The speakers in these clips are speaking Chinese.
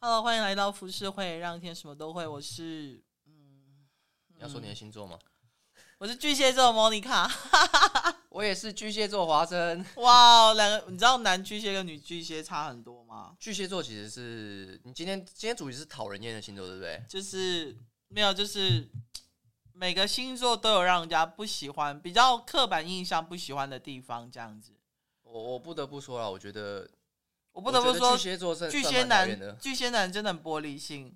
Hello，欢迎来到浮世会，让天什么都会。我是，嗯，你要说你的星座吗？我是巨蟹座莫妮卡，我也是巨蟹座华生。哇，两个，你知道男巨蟹跟女巨蟹差很多吗？巨蟹座其实是你今天今天主题是讨人厌的星座，对不对？就是没有，就是每个星座都有让人家不喜欢、比较刻板印象不喜欢的地方，这样子。我我不得不说了，我觉得。我不得不说，巨蟹座是巨蟹男，巨蟹男真的很玻璃心。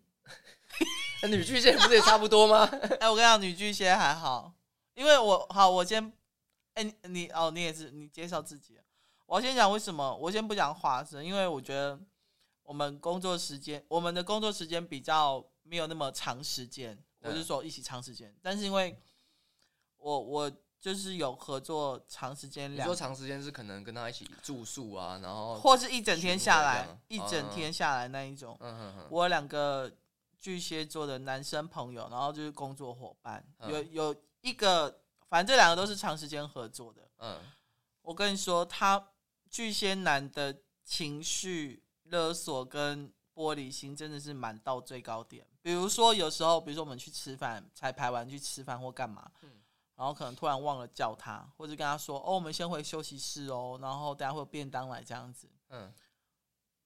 女巨蟹不是也差不多吗？哎，我跟你讲，女巨蟹还好，因为我好，我先，哎、欸，你哦，你也是，你介绍自己。我先讲为什么，我先不讲华生，因为我觉得我们工作时间，我们的工作时间比较没有那么长时间，我是说一起长时间，嗯、但是因为我我。就是有合作长时间，两，你说长时间是可能跟他一起住宿啊，然后或是一整天下来，一整天下来那一种。嗯哼哼。我有两个巨蟹座的男生朋友，然后就是工作伙伴，有有一个，反正这两个都是长时间合作的。嗯，我跟你说，他巨蟹男的情绪勒索跟玻璃心真的是满到最高点。比如说有时候，比如说我们去吃饭，才排完去吃饭或干嘛。然后可能突然忘了叫他，或者跟他说：“哦，我们先回休息室哦，然后等下会有便当来这样子。”嗯，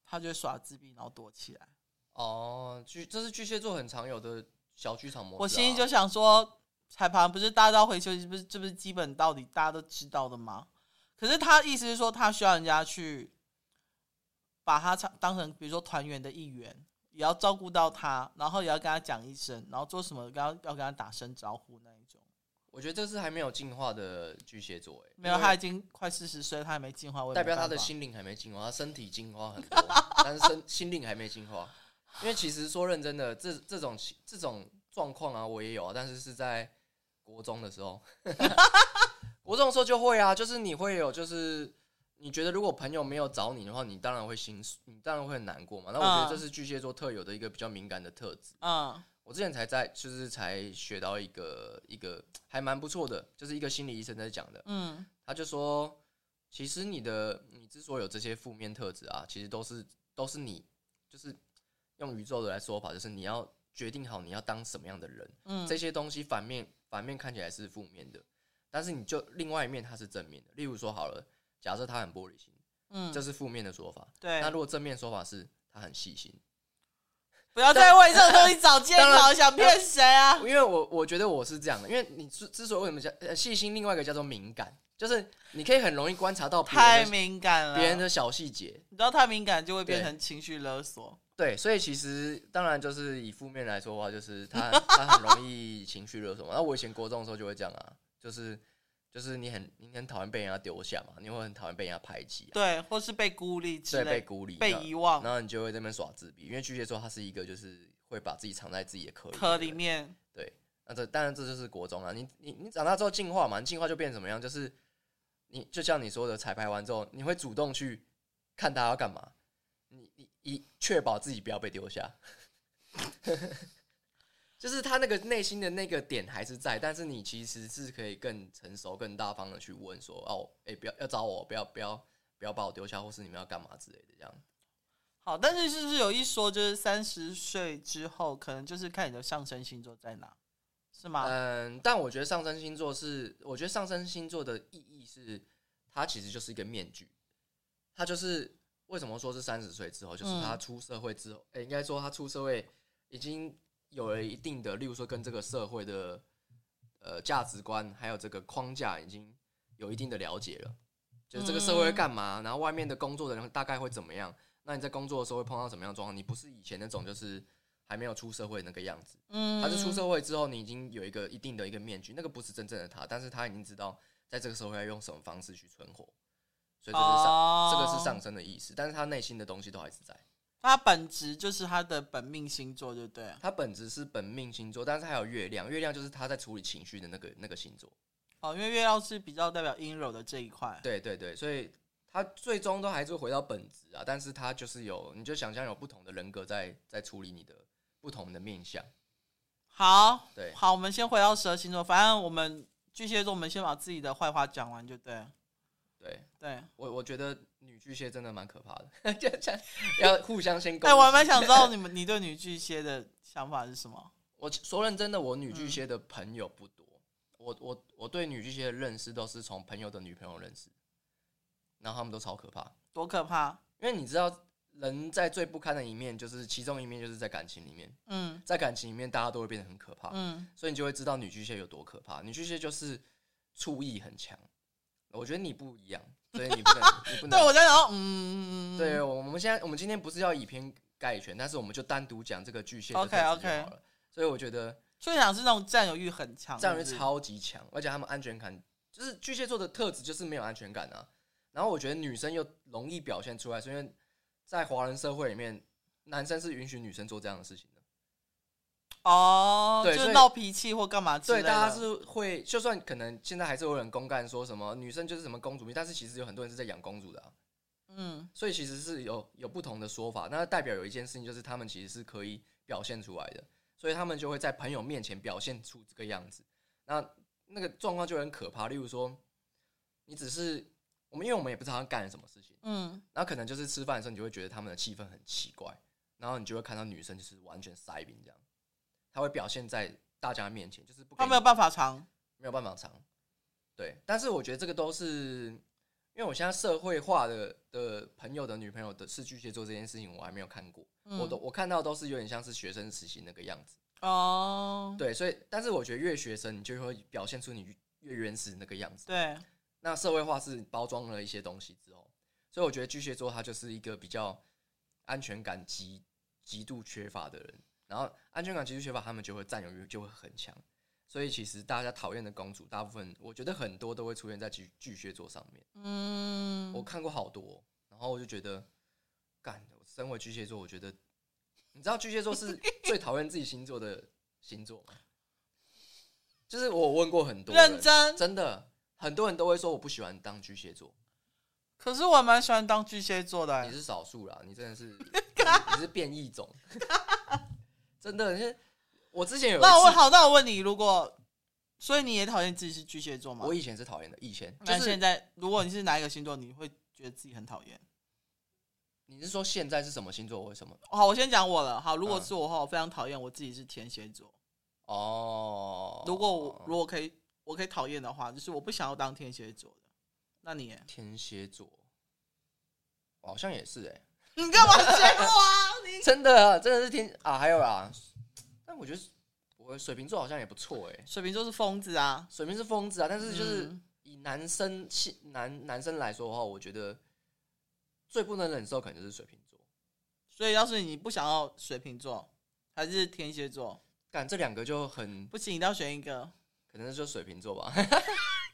他就耍自闭，然后躲起来。哦，巨这是巨蟹座很常有的小剧场模式啊。我心里就想说，彩盘不是大家都要回休息，不是这不是基本道理，大家都知道的吗？可是他意思是说，他需要人家去把他当成，比如说团员的一员，也要照顾到他，然后也要跟他讲一声，然后做什么，要要跟他打声招呼那一种。我觉得这是还没有进化的巨蟹座，哎，没有，他已经快四十岁，他还没进化，代表他的心灵还没进化，他身体进化很多，但是身心灵还没进化。因为其实说认真的，这这种这种状况啊，我也有啊，但是是在国中的时候，国中的时候就会啊，就是你会有，就是你觉得如果朋友没有找你的话，你当然会心，你当然会很难过嘛。那我觉得这是巨蟹座特有的一个比较敏感的特质，嗯。我之前才在，就是才学到一个一个还蛮不错的，就是一个心理医生在讲的。嗯，他就说，其实你的你之所以有这些负面特质啊，其实都是都是你，就是用宇宙的来说法，就是你要决定好你要当什么样的人。嗯，这些东西反面反面看起来是负面的，但是你就另外一面它是正面的。例如说好了，假设他很玻璃心，嗯，这是负面的说法。对，那如果正面说法是他很细心。不要再为这种东西找借口，想骗谁啊？因为我我觉得我是这样的，因为你之之所以为什么叫呃细心，另外一个叫做敏感，就是你可以很容易观察到太敏感了别人的小细节，你知道太敏感就会变成情绪勒索。对，所以其实当然就是以负面来说的话，就是他 他很容易情绪勒索嘛。那我以前国中的时候就会这样啊，就是。就是你很你很讨厌被人家丢下嘛，你会很讨厌被人家排挤，啊，对，或是被孤立之类，对，被孤立、被遗忘，然后你就会在那边耍自闭。因为巨蟹座他是一个就是会把自己藏在自己的壳壳里面。对，那这当然这就是国中啊。你你你长大之后进化嘛，你进化就变怎么样？就是你就像你说的，彩排完之后，你会主动去看他要干嘛，你你以确保自己不要被丢下。就是他那个内心的那个点还是在，但是你其实是可以更成熟、更大方的去问说：“哦，哎、欸，不要要找我，不要不要不要把我丢下，或是你们要干嘛之类的。”这样。好，但是是不是有一说，就是三十岁之后，可能就是看你的上升星座在哪，是吗？嗯，但我觉得上升星座是，我觉得上升星座的意义是，它其实就是一个面具，它就是为什么说是三十岁之后，就是他出社会之后，哎、嗯，应该说他出社会已经。有了一定的，例如说跟这个社会的呃价值观，还有这个框架，已经有一定的了解了。就是这个社会会干嘛，然后外面的工作的人大概会怎么样？那你在工作的时候会碰到什么样的状况？你不是以前那种就是还没有出社会那个样子，嗯，他是出社会之后，你已经有一个一定的一个面具，那个不是真正的他，但是他已经知道在这个社会要用什么方式去存活，所以这是上这个是上升的意思，但是他内心的东西都还是在。他本质就是他的本命星座，对不对？他本质是本命星座，但是还有月亮，月亮就是他在处理情绪的那个那个星座。哦，因为月亮是比较代表阴柔的这一块。对对对，所以他最终都还是回到本质啊，但是他就是有，你就想象有不同的人格在在处理你的不同的面相。好，对，好，我们先回到十二星座，反正我们巨蟹座，我们先把自己的坏话讲完就对。对对，我我觉得女巨蟹真的蛮可怕的，要互相先。哎，我还蛮想知道你们你对女巨蟹的想法是什么？我说认真的，我女巨蟹的朋友不多。嗯、我我我对女巨蟹的认识都是从朋友的女朋友认识，然后他们都超可怕，多可怕！因为你知道，人在最不堪的一面，就是其中一面就是在感情里面。嗯，在感情里面，大家都会变得很可怕。嗯，所以你就会知道女巨蟹有多可怕。女巨蟹就是醋意很强。我觉得你不一样，所以你不能，你不能。对我在想，嗯，对，我们现在我们今天不是要以偏概全，但是我们就单独讲这个巨蟹。OK OK。所以我觉得，所以讲是那种占有欲很强，占有欲超级强，而且他们安全感就是巨蟹座的特质，就是没有安全感啊。然后我觉得女生又容易表现出来，是因为在华人社会里面，男生是允许女生做这样的事情的。哦，对，就是闹脾气或干嘛之类的。对，大家是会，就算可能现在还是有人公干说什么女生就是什么公主病，但是其实有很多人是在养公主的啊。嗯，所以其实是有有不同的说法，那代表有一件事情就是他们其实是可以表现出来的。所以他们就会在朋友面前表现出这个样子，那那个状况就很可怕。例如说，你只是我们，因为我们也不知道他干了什么事情，嗯，然后可能就是吃饭的时候，你就会觉得他们的气氛很奇怪，然后你就会看到女生就是完全塞饼这样，他会表现在大家面前，就是不他没有办法藏，没有办法藏，对。但是我觉得这个都是因为我现在社会化的的朋友的女朋友的是巨蟹座这件事情，我还没有看过。嗯、我都我看到都是有点像是学生时期那个样子哦，对，所以但是我觉得越学生，你就会表现出你越原始那个样子。对，那社会化是包装了一些东西之后，所以我觉得巨蟹座他就是一个比较安全感极极度缺乏的人，然后安全感极度缺乏，他们就会占有欲就会很强，所以其实大家讨厌的公主，大部分我觉得很多都会出现在巨巨蟹座上面。嗯，我看过好多，然后我就觉得干。身为巨蟹座，我觉得，你知道巨蟹座是最讨厌自己星座的星座吗？就是我问过很多人，认真，真的很多人都会说我不喜欢当巨蟹座。可是我蛮喜欢当巨蟹座的，欸。你是少数啦，你真的是，你是变异种。真的，因为我之前有那我好，那我问你，如果所以你也讨厌自己是巨蟹座吗？我以前是讨厌的，以前。但现在，如果你是哪一个星座，你会觉得自己很讨厌？你是说现在是什么星座？为什么？好，我先讲我了。好，如果是我的话，我非常讨厌我自己是天蝎座。哦，如果我如果可以，我可以讨厌的话，就是我不想要当天蝎座的。那你？天蝎座，好像也是哎。你干嘛学我啊？你真的真的是天啊？还有啊？但我觉得我水瓶座好像也不错哎。水瓶座是疯子啊，水瓶是疯子啊。但是就是以男生男男生来说的话，我觉得。最不能忍受可能就是水瓶座，所以要是你不想要水瓶座，还是天蝎座，干这两个就很不行，你要选一个，可能就水瓶座吧，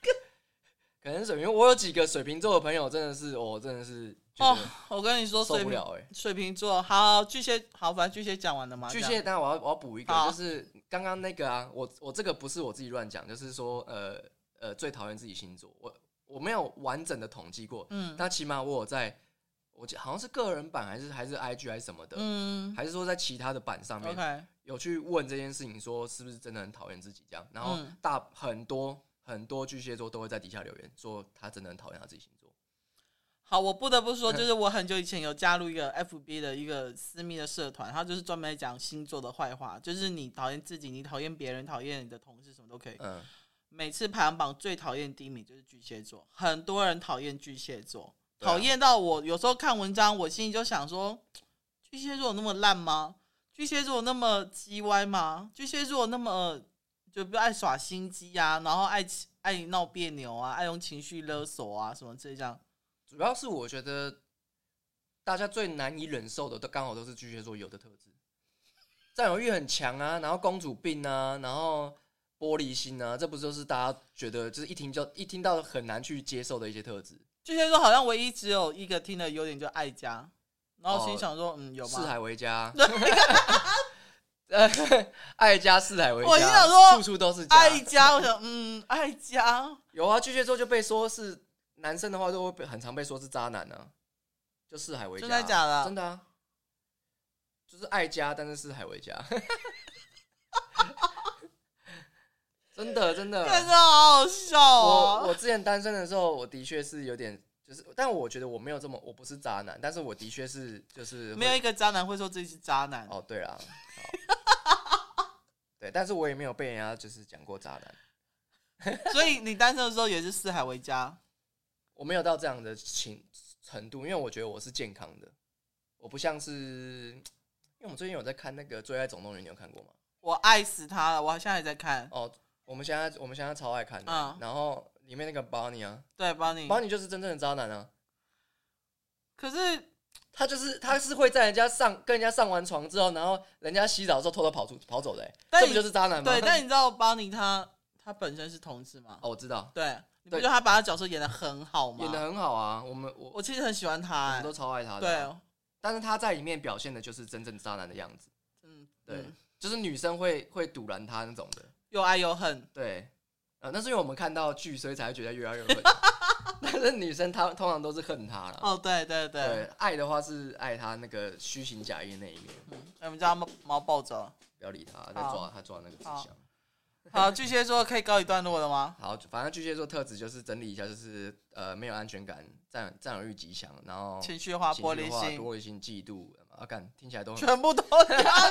可能是水瓶。我有几个水瓶座的朋友，真的是我真的是哦，我跟你说受不了哎，水瓶座好，巨蟹好，反正巨蟹讲完了嘛。巨蟹，当然我要我要补一个，就是刚刚那个啊，我我这个不是我自己乱讲，就是说呃呃最讨厌自己星座，我我没有完整的统计过，嗯，但起码我有在。我好像是个人版还是还是 IG 还是什么的，嗯，还是说在其他的版上面有去问这件事情，说是不是真的很讨厌自己这样，然后大很多很多巨蟹座都会在底下留言说他真的很讨厌他自己星座。好，我不得不说，就是我很久以前有加入一个 FB 的一个私密的社团，他就是专门讲星座的坏话，就是你讨厌自己，你讨厌别人，讨厌你的同事，什么都可以。嗯，每次排行榜最讨厌第一名就是巨蟹座，很多人讨厌巨蟹座。讨厌到我，有时候看文章，我心里就想说：巨蟹座有那么烂吗？巨蟹座有那么叽歪吗？巨蟹座那么就不爱耍心机啊，然后爱爱闹别扭啊，爱用情绪勒索啊，什么这样。主要是我觉得大家最难以忍受的，都刚好都是巨蟹座有的特质，占有欲很强啊，然后公主病啊，然后玻璃心啊，这不就是大家觉得就是一听就一听到很难去接受的一些特质。巨蟹座好像唯一只有一个听的优点，就爱家，然后心想说，嗯，有吗？四海为家，爱家四海为家。我心想说，处处都是爱家。我想，嗯，爱家有啊。巨蟹座就被说是男生的话，都会被很常被说是渣男呢。就四海为家，真的假的？真的啊，就是爱家，但是四海为家。真 的真的，真的好好笑啊！我我之前单身的时候，我的确是有点就是，但我觉得我没有这么，我不是渣男，但是我的确是就是没有一个渣男会说自己是渣男。哦，对啊，对，但是我也没有被人家就是讲过渣男，所以你单身的时候也是四海为家。我没有到这样的情程度，因为我觉得我是健康的，我不像是，因为我们最近有在看那个《最爱总动员》，你有看过吗？我爱死他了，我现在也在看。哦，我们现在我们现在超爱看的，嗯、然后里面那个 Bonnie 啊，对 Bonnie，Bonnie 就是真正的渣男啊。可是他就是他是会在人家上跟人家上完床之后，然后人家洗澡的时候偷偷跑出跑走的，这不就是渣男吗？对，但你知道 Bonnie 他他本身是同志吗？哦，我知道，对。你不觉得他把他角色演的很好吗？演的很好啊，我们我我其实很喜欢他，我们都超爱他的。对，但是他在里面表现的就是真正渣男的样子。嗯，对，就是女生会会堵拦他那种的，又爱又恨。对，呃，那是因为我们看到剧，所以才会觉得越来越恨。但是女生她通常都是恨他了。哦，对对对，爱的话是爱他那个虚情假意那一面。嗯，我们叫猫猫抱着，不要理他，在抓他抓那个纸箱。好，巨蟹座可以告一段落了吗？好，反正巨蟹座特质就是整理一下，就是呃没有安全感，占占有欲极强，然后情绪化、玻璃心、玻璃心、嫉妒，啊，干听起来都全部都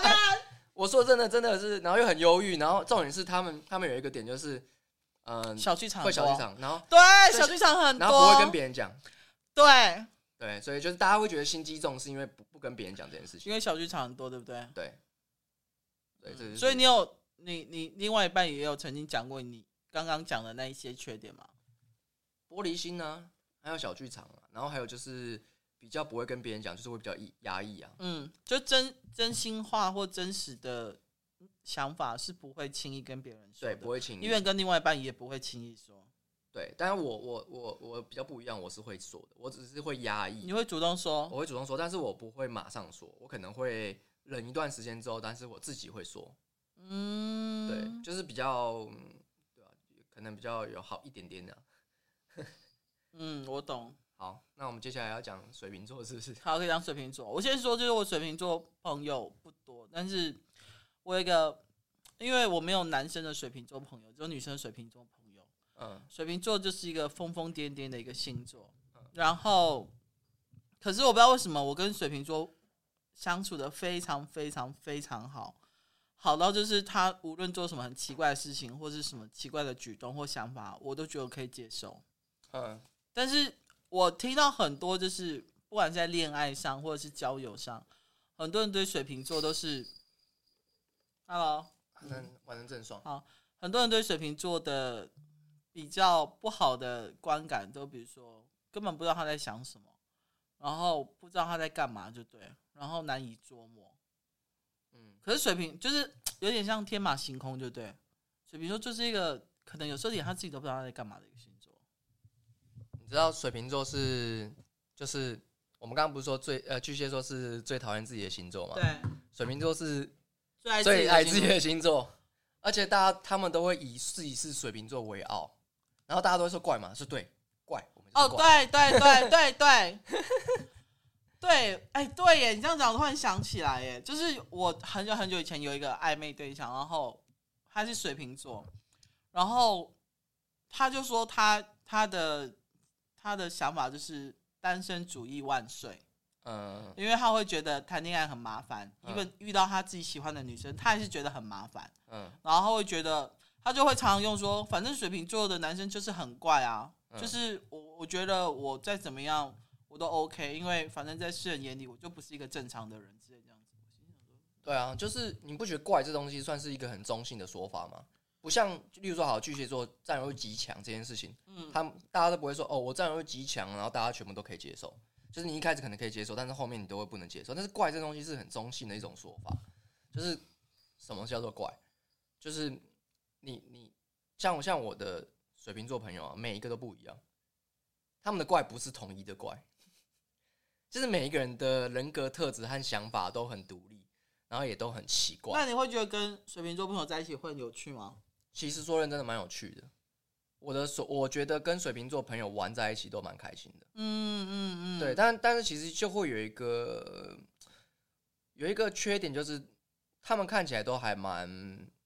我说真的，真的是，然后又很忧郁，然后重点是他们他们有一个点就是，嗯，小剧场会小剧场，然后对小剧场很多，然后不会跟别人讲，对对，所以就是大家会觉得心机重，是因为不不跟别人讲这件事情，因为小剧场很多，对不对？对，所以你有。你你另外一半也有曾经讲过你刚刚讲的那一些缺点吗？玻璃心呢，还有小剧场啊，然后还有就是比较不会跟别人讲，就是会比较压抑啊。嗯，就真真心话或真实的想法是不会轻易跟别人说，对，不会轻易，因为跟另外一半也不会轻易说。对，但是我我我我比较不一样，我是会说的，我只是会压抑。你会主动说？我会主动说，但是我不会马上说，我可能会忍一段时间之后，但是我自己会说。嗯，对，就是比较，对吧？可能比较有好一点点的。嗯，我懂。好，那我们接下来要讲水瓶座，是不是？好，可以讲水瓶座。我先说，就是我水瓶座朋友不多，但是我有一个，因为我没有男生的水瓶座朋友，只有女生的水瓶座朋友。嗯，水瓶座就是一个疯疯癫癫的一个星座。然后，可是我不知道为什么，我跟水瓶座相处的非常非常非常好。好到就是他无论做什么很奇怪的事情，或是什么奇怪的举动或想法，我都觉得可以接受。嗯，但是我听到很多就是不管在恋爱上或者是交友上，很多人对水瓶座都是，Hello，嗯，晚上正爽。好，很多人对水瓶座的比较不好的观感，都比如说根本不知道他在想什么，然后不知道他在干嘛，就对，然后难以捉摸。嗯可是水瓶就是有点像天马行空，对不对？水瓶座就是一个可能有时候连他自己都不知道他在干嘛的一个星座。你知道水瓶座是就是我们刚刚不是说最呃巨蟹座是最讨厌自己的星座吗？对，水瓶座是最最爱自己的星座，而且大家他们都会以自己是水瓶座为傲，然后大家都会说怪嘛，是对。怪，我们怪哦，对对对对对。对，哎，对耶，你这样讲，我突然想起来，耶，就是我很久很久以前有一个暧昧对象，然后他是水瓶座，然后他就说他他的他的想法就是单身主义万岁，嗯，因为他会觉得谈恋爱很麻烦，因为遇到他自己喜欢的女生，他还是觉得很麻烦，嗯，然后他会觉得他就会常常用说，反正水瓶座的男生就是很怪啊，就是我我觉得我再怎么样。我都 OK，因为反正在世人眼里，我就不是一个正常的人之类这样子。对啊，就是你不觉得怪这东西算是一个很中性的说法吗？不像，例如说，好巨蟹座占有欲极强这件事情，嗯，他们大家都不会说哦，我占有欲极强，然后大家全部都可以接受。就是你一开始可能可以接受，但是后面你都会不能接受。但是怪这东西是很中性的一种说法，就是什么叫做怪？就是你你像我像我的水瓶座朋友啊，每一个都不一样，他们的怪不是统一的怪。就是每一个人的人格特质和想法都很独立，然后也都很奇怪。那你会觉得跟水瓶座朋友在一起会很有趣吗？其实说认真的，蛮有趣的。我的所，我觉得跟水瓶座朋友玩在一起都蛮开心的。嗯嗯嗯。对，但但是其实就会有一个有一个缺点，就是他们看起来都还蛮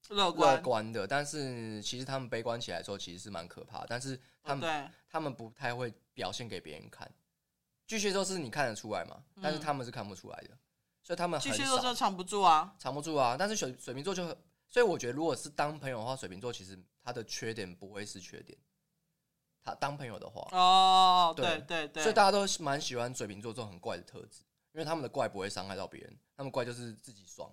乐观乐观的，但是其实他们悲观起来的时候，其实是蛮可怕的。但是他们、哦、他们不太会表现给别人看。巨蟹座是你看得出来嘛？但是他们是看不出来的，嗯、所以他们很巨蟹座就藏不住啊，藏不住啊。但是水水瓶座就，所以我觉得如果是当朋友的话，水瓶座其实他的缺点不会是缺点。他当朋友的话，哦，对对对，对，所以大家都蛮喜欢水瓶座这种很怪的特质，因为他们的怪不会伤害到别人，他们怪就是自己爽。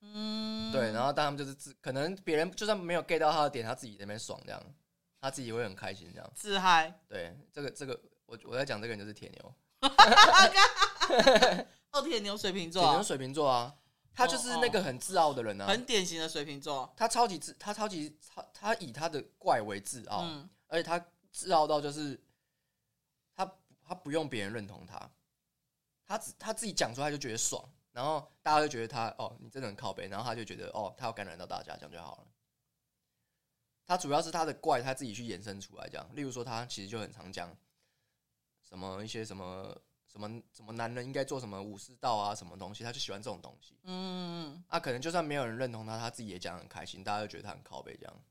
嗯，对，然后但他们就是自，可能别人就算没有 get 到他的点，他自己在那边爽这样，他自己会很开心这样。自嗨。对，这个这个，我我在讲这个人就是铁牛。哦，铁牛水瓶座，铁牛水瓶座啊，他就是那个很自傲的人啊，很典型的水瓶座。他超级自，他超级他他以他的怪为自傲，嗯、而且他自傲到就是他他不用别人认同他，他只他自己讲出来就觉得爽，然后大家就觉得他哦，你真的很靠北，然后他就觉得哦，他要感染到大家，这样就好了。他主要是他的怪他自己去衍生出来，这样，例如说他其实就很常讲。什么一些什么什么什么男人应该做什么武士道啊，什么东西，他就喜欢这种东西。嗯，啊，可能就算没有人认同他，他自己也讲很开心，大家就觉得他很靠背这样。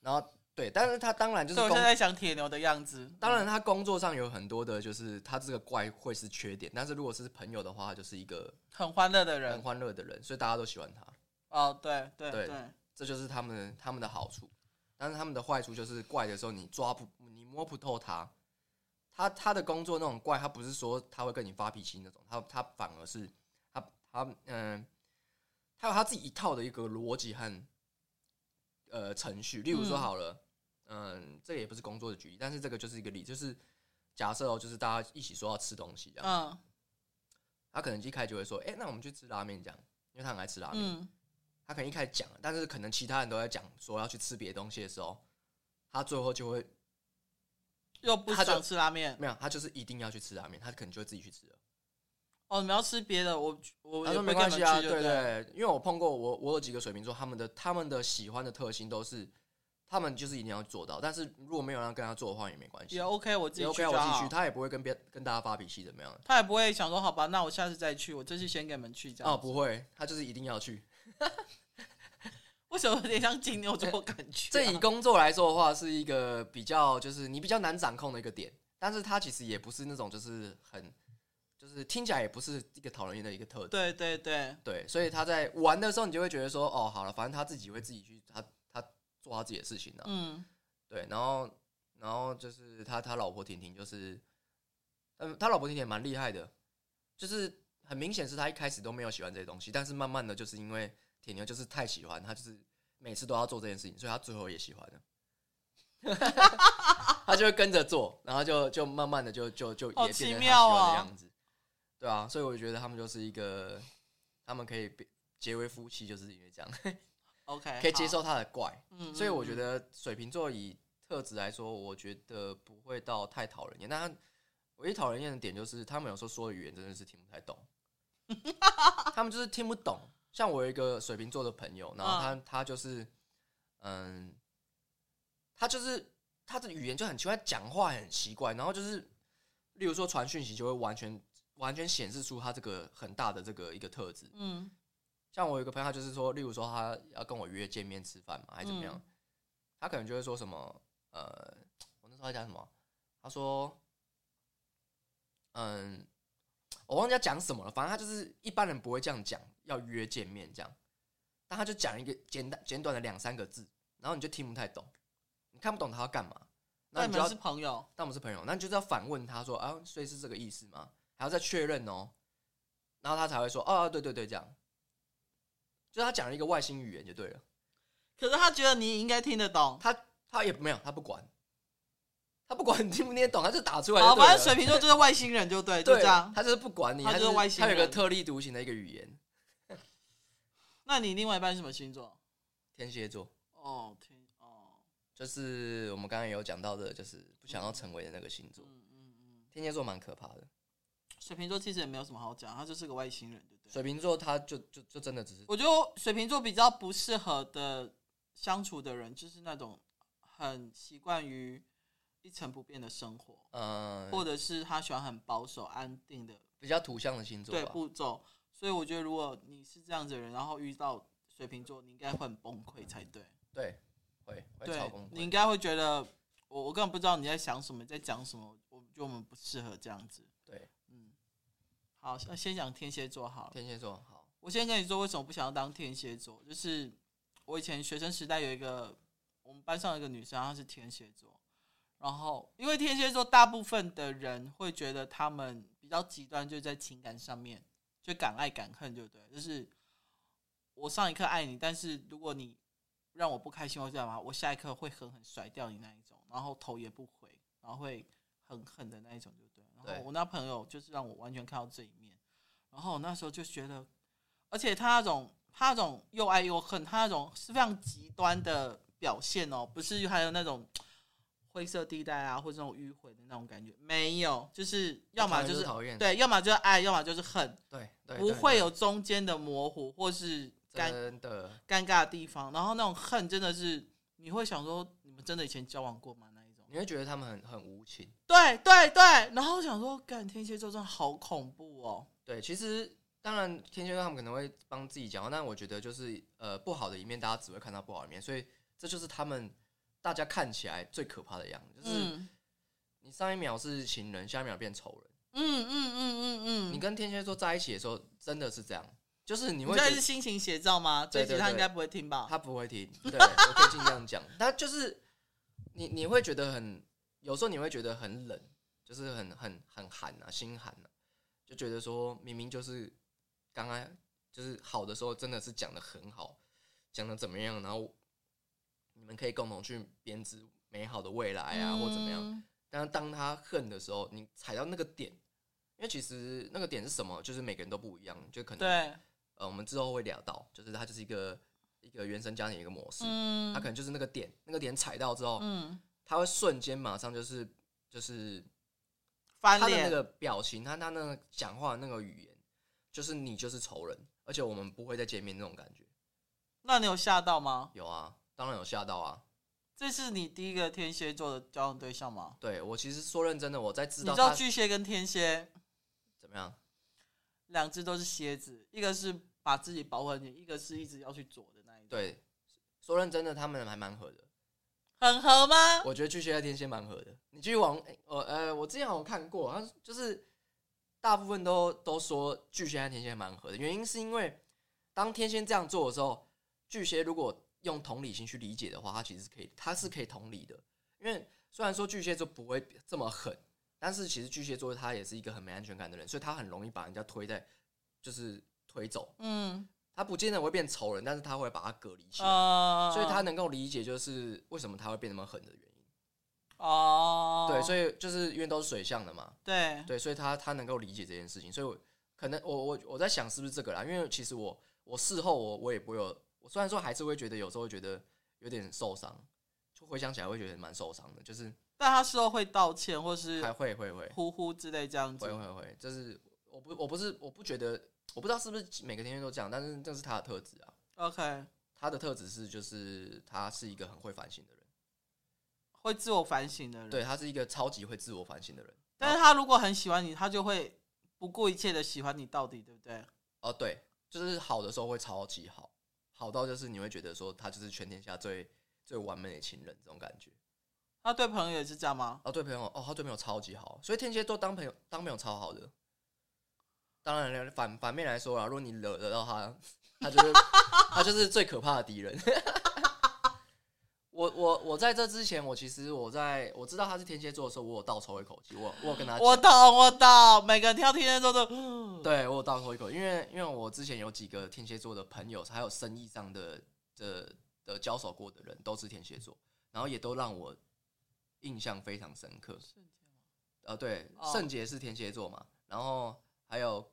然后对，但是他当然就是我现在想铁牛的样子。当然，他工作上有很多的，就是他这个怪会是缺点，但是如果是朋友的话，他就是一个很欢乐的人，很欢乐的人，所以大家都喜欢他。哦，对对对，这就是他们他们的好处，但是他们的坏处就是怪的时候你抓不你摸不透他。他他的工作那种怪，他不是说他会跟你发脾气那种，他他反而是他他嗯，他有他自己一套的一个逻辑和呃程序。例如说好了，嗯，这个也不是工作的举例，但是这个就是一个例，就是假设哦，就是大家一起说要吃东西这样，嗯，他可能一开始就会说，哎，那我们去吃拉面这样，因为他很爱吃拉面，他可能一开始讲，但是可能其他人都在讲说要去吃别的东西的时候，他最后就会。又不想吃拉面，没有，他就是一定要去吃拉面，他可能就会自己去吃了。哦，你们要吃别的，我我他说没关系啊，对对，对，因为我碰过我我有几个水瓶座，他们的他们的喜欢的特性都是，他们就是一定要做到，但是如果没有人跟他做的话也没关系，也 OK，我自己去，OK，我自己去，他也不会跟别跟大家发脾气怎么样，他也不会想说好吧，那我下次再去，我这次先给你们去这样。哦，不会，他就是一定要去。为什么有点像金牛座感觉、啊？这以工作来说的话，是一个比较就是你比较难掌控的一个点，但是它其实也不是那种就是很就是听起来也不是一个讨人厌的一个特质。对对对对，所以他在玩的时候，你就会觉得说，哦，好了，反正他自己会自己去他他做他自己的事情的。嗯，对，然后然后就是他他老婆婷婷就是，嗯，他老婆婷婷也蛮厉害的，就是很明显是他一开始都没有喜欢这些东西，但是慢慢的就是因为。铁牛就是太喜欢他，就是每次都要做这件事情，所以他最后也喜欢了。他就会跟着做，然后就就慢慢的就就就也变成他喜欢的样子。对啊，所以我觉得他们就是一个，他们可以结为夫妻，就是因为这样。OK，可以接受他的怪。所以我觉得水瓶座以特质来说，我觉得不会到太讨人厌。但他唯一讨人厌的点就是，他们有时候说的语言真的是听不太懂。他们就是听不懂。像我有一个水瓶座的朋友，然后他他就是，嗯，他就是他的语言就很奇怪，讲话很奇怪，然后就是，例如说传讯息就会完全完全显示出他这个很大的这个一个特质。嗯，像我有一个朋友，他就是说，例如说他要跟我约见面吃饭嘛，还是怎么样，他可能就会说什么，呃，我那时候在讲什么？他说，嗯。我忘记要讲什么了，反正他就是一般人不会这样讲，要约见面这样，但他就讲一个简单简短的两三个字，然后你就听不太懂，你看不懂他要干嘛，那你们是朋友，但我们是朋友，那你就是要反问他说啊，所以是这个意思吗？还要再确认哦，然后他才会说啊，对对对，这样，就他讲了一个外星语言就对了，可是他觉得你应该听得懂，他他也没有，他不管。他不管你听不听得懂，他就打出来。反正水瓶座就是外星人，就对，就这样。他就是不管你，他就是外星人。他有个特立独行的一个语言。那你另外一半是什么星座？天蝎座。哦，天哦，就是我们刚刚有讲到的，就是不想要成为的那个星座。嗯嗯嗯。天蝎座蛮可怕的。水瓶座其实也没有什么好讲，他就是个外星人，对不对？水瓶座他就就就真的只是。我觉得水瓶座比较不适合的相处的人，就是那种很习惯于。一成不变的生活，嗯，或者是他喜欢很保守、安定的，比较土象的星座，对步骤。所以我觉得，如果你是这样子的人，然后遇到水瓶座，你应该会很崩溃才对。对，会会超崩溃。你应该会觉得我我根本不知道你在想什么，在讲什么。我觉得我们不适合这样子。对，嗯。好，那先讲天蝎座好了。天蝎座好。我先跟你说，为什么不想要当天蝎座？就是我以前学生时代有一个我们班上有一个女生，她是天蝎座。然后，因为天蝎座大部分的人会觉得他们比较极端，就在情感上面，就敢爱敢恨，对不对？就是我上一刻爱你，但是如果你让我不开心或者干嘛，我下一刻会狠狠甩掉你那一种，然后头也不回，然后会很狠的那一种，对不对？然后我那朋友就是让我完全看到这一面，然后我那时候就觉得，而且他那种他那种又爱又恨，他那种是非常极端的表现哦，不是还有那种。灰色地带啊，或者这种迂回的那种感觉，没有，就是要么就是讨厌，对，要么就是爱，要么就是恨，对，对，不会有中间的模糊或是尴的尴尬的地方。然后那种恨真的是，你会想说，你们真的以前交往过吗？那一种，你会觉得他们很很无情，对对对。然后想说，干天蝎座真的好恐怖哦。对，其实当然天蝎座他们可能会帮自己讲，但我觉得就是呃不好的一面，大家只会看到不好的一面，所以这就是他们。大家看起来最可怕的样子，就是你上一秒是情人，下一秒变仇人。嗯嗯嗯嗯嗯。你跟天蝎座在一起的时候，真的是这样，就是你会。这是心情写照吗？对对对，他应该不会听吧？他不会听。对，我可以尽量讲。他就是你，你会觉得很，有时候你会觉得很冷，就是很很很寒啊，心寒啊，就觉得说明明就是刚刚就是好的时候，真的是讲的很好，讲的怎么样，然后。可以共同去编织美好的未来啊，或怎么样。但是当他恨的时候，你踩到那个点，因为其实那个点是什么，就是每个人都不一样，就可能对呃，我们之后会聊到，就是他就是一个一个原生家庭一个模式，他可能就是那个点，那个点踩到之后，他会瞬间马上就是就是他的那个表情，他他那个讲话的那个语言，就是你就是仇人，而且我们不会再见面那种感觉。那你有吓到吗？有啊。当然有吓到啊！这是你第一个天蝎座的交往对象吗？对，我其实说认真的，我在知道。你知道巨蟹跟天蝎怎么样？两只都是蝎子，一个是把自己保护很紧，一个是一直要去做的那一种。对，说认真的，他们还蛮合的。很合吗？我觉得巨蟹和天蝎蛮合的。你继续往，呃呃，我之前有看过，他就是大部分都都说巨蟹和天蝎蛮合的，原因是因为当天蝎这样做的时候，巨蟹如果用同理心去理解的话，他其实是可以，他是可以同理的。因为虽然说巨蟹座不会这么狠，但是其实巨蟹座他也是一个很没安全感的人，所以他很容易把人家推在，就是推走。嗯，他不见得会变仇人，但是他会把他隔离起来，呃、所以他能够理解就是为什么他会变那么狠的原因。哦，对，所以就是因为都是水象的嘛。对对，所以他他能够理解这件事情，所以我可能我我我在想是不是这个啦？因为其实我我事后我我也不会有。我虽然说还是会觉得有时候会觉得有点受伤，就回想起来会觉得蛮受伤的，就是。但他事后会道歉，或是还会会会呼呼之类这样子。会会会，就是我不我不是我不觉得我不知道是不是每个天蝎都这样，但是这是他的特质啊。OK，他的特质是就是他是一个很会反省的人，会自我反省的人。对，他是一个超级会自我反省的人。但是他如果很喜欢你，他就会不顾一切的喜欢你到底，对不对？哦，对，就是好的时候会超级好。好到就是你会觉得说他就是全天下最最完美的情人这种感觉。他对朋友也是这样吗？哦，对朋友哦，他对朋友超级好，所以天蝎座当朋友当朋友超好的。当然反反面来说啊，如果你惹得到他，他就是 他就是最可怕的敌人。我我我在这之前，我其实我在我知道他是天蝎座的时候，我有倒抽一口气，我我有跟他我懂我懂，每个人挑天蝎座都，对我有倒抽一口，因为因为我之前有几个天蝎座的朋友，还有生意上的的的交手过的人都是天蝎座，然后也都让我印象非常深刻。呃，对，圣洁是天蝎座嘛，然后还有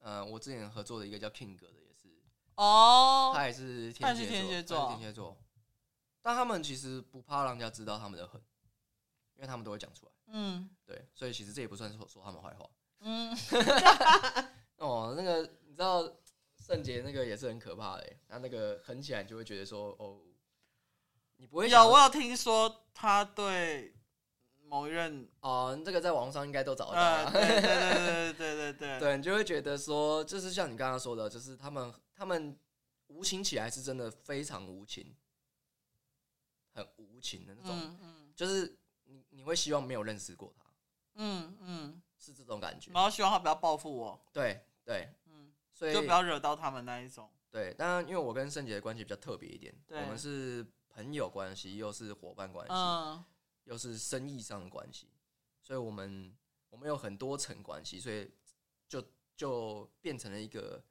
呃，我之前合作的一个叫 King 哥的也是哦，他也是天蝎座，天蝎座。但他们其实不怕让人家知道他们的狠，因为他们都会讲出来。嗯，对，所以其实这也不算说说他们坏话。嗯，哦，那个你知道圣洁那个也是很可怕的，他那个狠起来就会觉得说哦，你不会有我有听说他对某一任哦，这个在网络上应该都找得到。对对对对对对对，对 你就会觉得说，就是像你刚刚说的，就是他们他们。无情起来是真的非常无情，很无情的那种，嗯嗯、就是你你会希望没有认识过他，嗯嗯，是这种感觉，然后希望他不要报复我，对对，嗯，所以就不要惹到他们那一种，对，当然因为我跟圣杰的关系比较特别一点，我们是朋友关系，又是伙伴关系，嗯、又是生意上的关系，所以我们我们有很多层关系，所以就就变成了一个。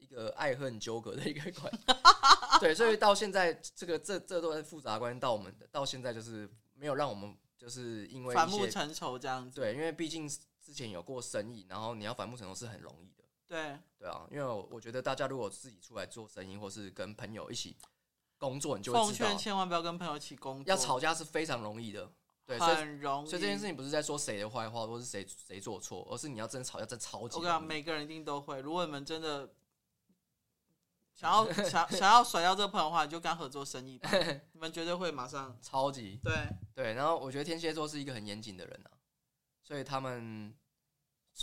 一个爱恨纠葛的一个关系，对，所以到现在这个这这段复杂关系到我们到现在就是没有让我们就是因为反目成仇这样子，对，因为毕竟之前有过生意，然后你要反目成仇是很容易的，对，对啊，因为我觉得大家如果自己出来做生意，或是跟朋友一起工作，你就奉劝千万不要跟朋友一起工作，要吵架是非常容易的，对，很容易，所以这件事情不是在说谁的坏话，或是谁谁做错，而是你要真的吵架，真超级，我跟你讲，每个人一定都会，如果你们真的。想要 想想要甩掉这个朋友的话，你就跟他合作生意吧。你们绝对会马上超级对对。然后我觉得天蝎座是一个很严谨的人啊，所以他们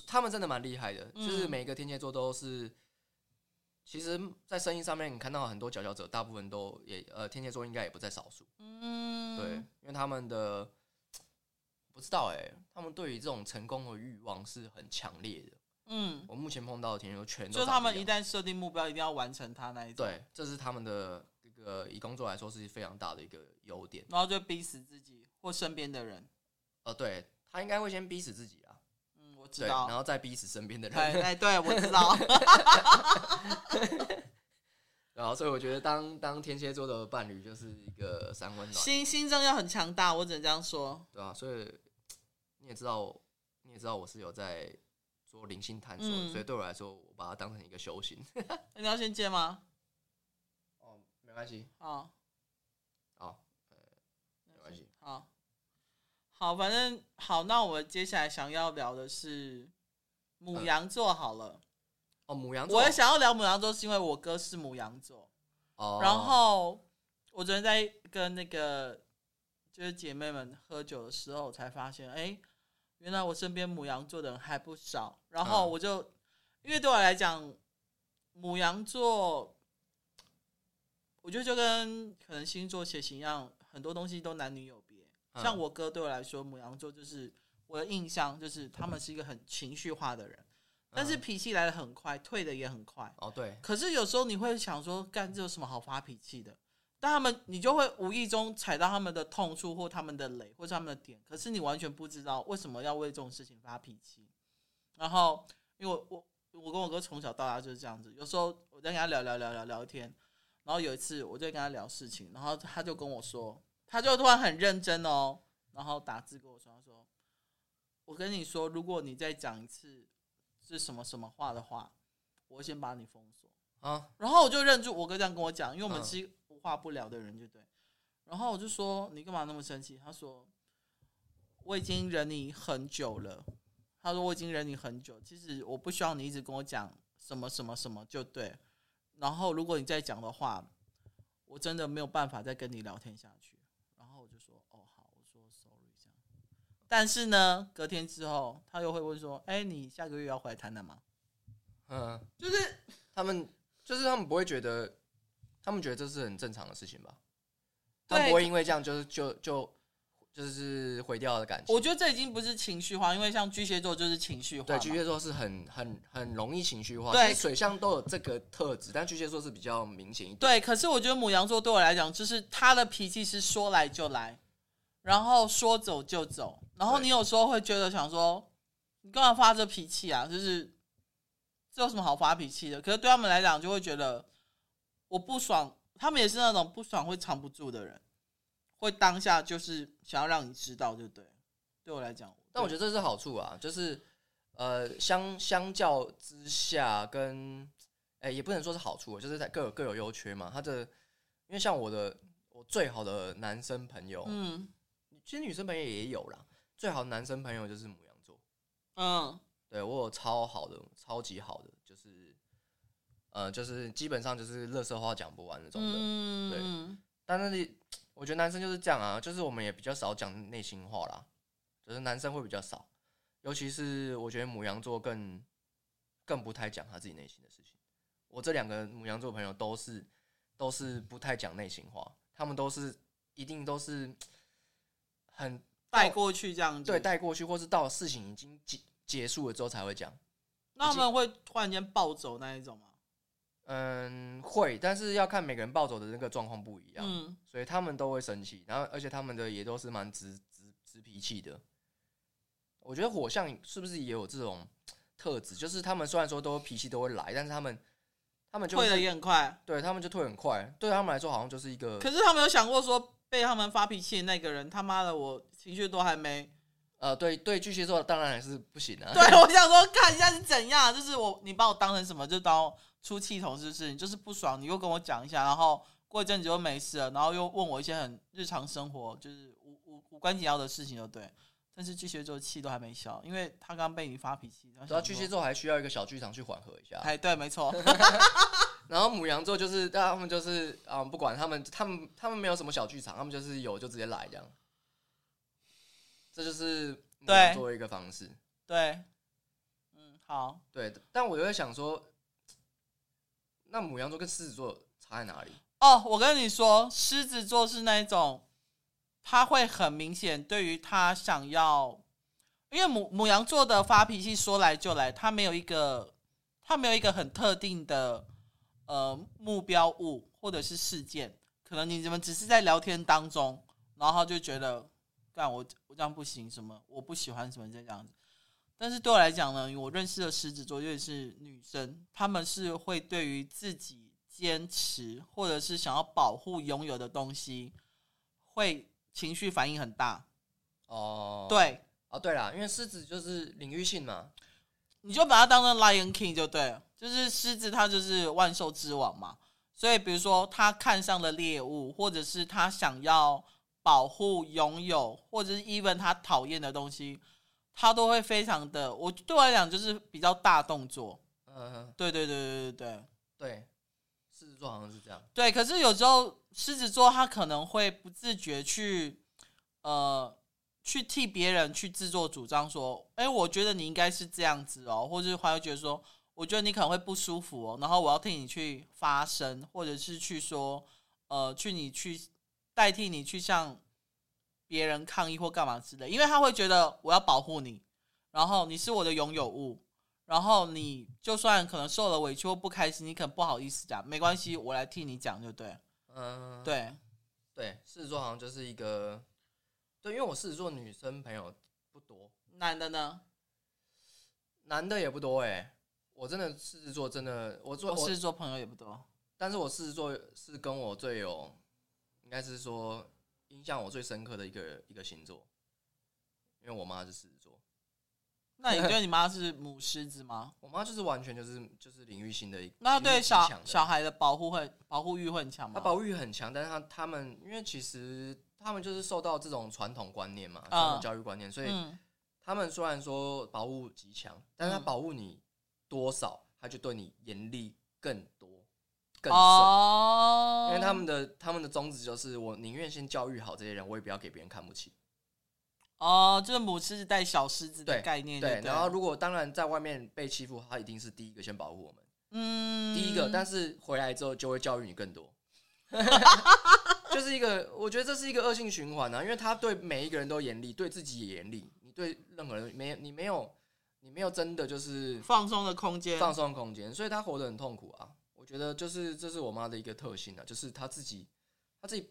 他们真的蛮厉害的。嗯、就是每一个天蝎座都是，其实，在生意上面你看到很多佼佼者，大部分都也呃天蝎座应该也不在少数。嗯，对，因为他们的不知道哎、欸，他们对于这种成功的欲望是很强烈的。嗯，我目前碰到的天蝎座全都，就他们一旦设定目标，一定要完成它那一种。对，这是他们的一个以工作来说是非常大的一个优点。然后就逼死自己或身边的人。呃，对，他应该会先逼死自己啊。嗯，我知道。然后再逼死身边的人。哎，对，我知道。然后，所以我觉得当当天蝎座的伴侣就是一个三温暖。心心脏要很强大，我只能这样说。对啊，所以你也知道，你也知道我是有在。做零星探索，嗯、所以对我来说，我把它当成一个修行。你要先接吗？哦，没关系。好，好，没关系。好，好，反正好。那我们接下来想要聊的是母羊座，好了。哦，母羊座。我也想要聊母羊座，是因为我哥是母羊座。哦。然后我昨天在跟那个就是姐妹们喝酒的时候，才发现，哎、欸。原来我身边母羊座的人还不少，然后我就，因为对我来讲，母羊座，我觉得就跟可能星座血型一样，很多东西都男女有别。像我哥对我来说，母羊座就是我的印象就是他们是一个很情绪化的人，但是脾气来的很快，退的也很快。哦，对。可是有时候你会想说，干这有什么好发脾气的？但他们，你就会无意中踩到他们的痛处，或他们的雷，或是他们的点。可是你完全不知道为什么要为这种事情发脾气。然后，因为我我我跟我哥从小到大就是这样子。有时候我在跟他聊聊聊聊聊天，然后有一次我就跟他聊事情，然后他就跟我说，他就突然很认真哦，然后打字跟我说，他说：“我跟你说，如果你再讲一次是什么什么话的话，我先把你封锁。”啊，然后我就认住，我哥这样跟我讲，因为我们是。无话不聊的人就对，然后我就说，你干嘛那么生气？他说我已经忍你很久了。他说我已经忍你很久，其实我不需要你一直跟我讲什么什么什么就对。然后如果你再讲的话，我真的没有办法再跟你聊天下去。然后我就说哦好，我说 sorry 这样。但是呢，隔天之后他又会问说，哎，你下个月要回来谈谈吗？嗯，就是他们，就是他们不会觉得。他们觉得这是很正常的事情吧？他们不会因为这样就是就就就是毁掉的感情。我觉得这已经不是情绪化，因为像巨蟹座就是情绪化。对，巨蟹座是很很很容易情绪化。对，水象都有这个特质，但巨蟹座是比较明显一点。对，可是我觉得母羊座对我来讲，就是他的脾气是说来就来，然后说走就走。然后你有时候会觉得想说，你干嘛发这脾气啊？就是这有什么好发脾气的？可是对他们来讲，就会觉得。我不爽，他们也是那种不爽会藏不住的人，会当下就是想要让你知道，对不对。对我来讲，但我觉得这是好处啊，就是呃，相相较之下跟，跟、欸、哎也不能说是好处，就是在各有各有优缺嘛。他的，因为像我的我最好的男生朋友，嗯，其实女生朋友也有啦，最好的男生朋友就是母羊座，嗯，对我有超好的，超级好的，就是。呃，就是基本上就是乐色话讲不完那种的，嗯、对。但是我觉得男生就是这样啊，就是我们也比较少讲内心话啦，就是男生会比较少，尤其是我觉得母羊座更更不太讲他自己内心的事情。我这两个母羊座朋友都是都是不太讲内心话，他们都是一定都是很带过去这样子，对，带过去，或是到事情已经结结束了之后才会讲。那他们会突然间暴走那一种吗？嗯，会，但是要看每个人暴走的那个状况不一样，嗯，所以他们都会生气，然后而且他们的也都是蛮直直直脾气的。我觉得火象是不是也有这种特质？就是他们虽然说都脾气都会来，但是他们他们就退的也很快，对他们就退很快，对他们来说好像就是一个。可是他们有想过说，被他们发脾气的那个人，他妈的，我情绪都还没。呃，对对，巨蟹座当然还是不行啊。对，我想说看一下是怎样，就是我你把我当成什么，就当出气筒，是不是？你就是不爽，你又跟我讲一下，然后过一阵子就没事了，然后又问我一些很日常生活，就是无无无关紧要的事情，就对。但是巨蟹座气都还没消，因为他刚被你发脾气，然后巨蟹座还需要一个小剧场去缓和一下。哎，对，没错。然后母羊座就是，他们就是啊、嗯，不管他们，他们他们没有什么小剧场，他们就是有就直接来这样。这就是牡羊座一个方式。对，对，嗯，好，对。但我又在想说，那母羊座跟狮子座差在哪里？哦，我跟你说，狮子座是那一种。他会很明显，对于他想要，因为母母羊座的发脾气说来就来，他没有一个，他没有一个很特定的呃目标物或者是事件，可能你们只是在聊天当中，然后就觉得，干我我这样不行，什么我不喜欢什么这样子。但是对我来讲呢，我认识的狮子座，尤其是女生，他们是会对于自己坚持或者是想要保护拥有的东西会。情绪反应很大，哦，对，哦，对啦，因为狮子就是领域性嘛，你就把它当成 Lion King 就对了，就是狮子它就是万兽之王嘛，所以比如说他看上了猎物，或者是他想要保护拥有，或者是 even 他讨厌的东西，他都会非常的，我对我来讲就是比较大动作，嗯哼，对对对对对对。对，狮子座好像是这样，对，可是有时候。狮子座他可能会不自觉去，呃，去替别人去自作主张，说，哎，我觉得你应该是这样子哦，或者还会觉得说，我觉得你可能会不舒服哦，然后我要替你去发声，或者是去说，呃，去你去代替你去向别人抗议或干嘛之类，因为他会觉得我要保护你，然后你是我的拥有物，然后你就算可能受了委屈或不开心，你可能不好意思讲，没关系，我来替你讲就对。嗯，对，对，狮子座好像就是一个，对，因为我狮子座女生朋友不多，男的呢？男的也不多哎，我真的狮子座真的，我做狮子座朋友也不多，但是我狮子座是跟我最有，应该是说印象我最深刻的一个一个星座，因为我妈是狮子座。那你觉得你妈是 母狮子吗？我妈就是完全就是就是领域性的一个，那对小小孩的保护会保护欲会很强吗？她保护欲很强，但是她他们因为其实他们就是受到这种传统观念嘛，传统教育观念，所以他们虽然说保护极强，但是他保护你多少，他就对你严厉更多更深，因为他们的他们的宗旨就是我宁愿先教育好这些人，我也不要给别人看不起。哦，就是母狮子带小狮子的概念对，对，然后如果当然在外面被欺负，他一定是第一个先保护我们，嗯，第一个，但是回来之后就会教育你更多，就是一个，我觉得这是一个恶性循环啊，因为他对每一个人都严厉，对自己也严厉，你对任何人没你没有你没有真的就是放松的空间，放松的空间，所以他活得很痛苦啊。我觉得就是这是我妈的一个特性啊，就是她自己她自己。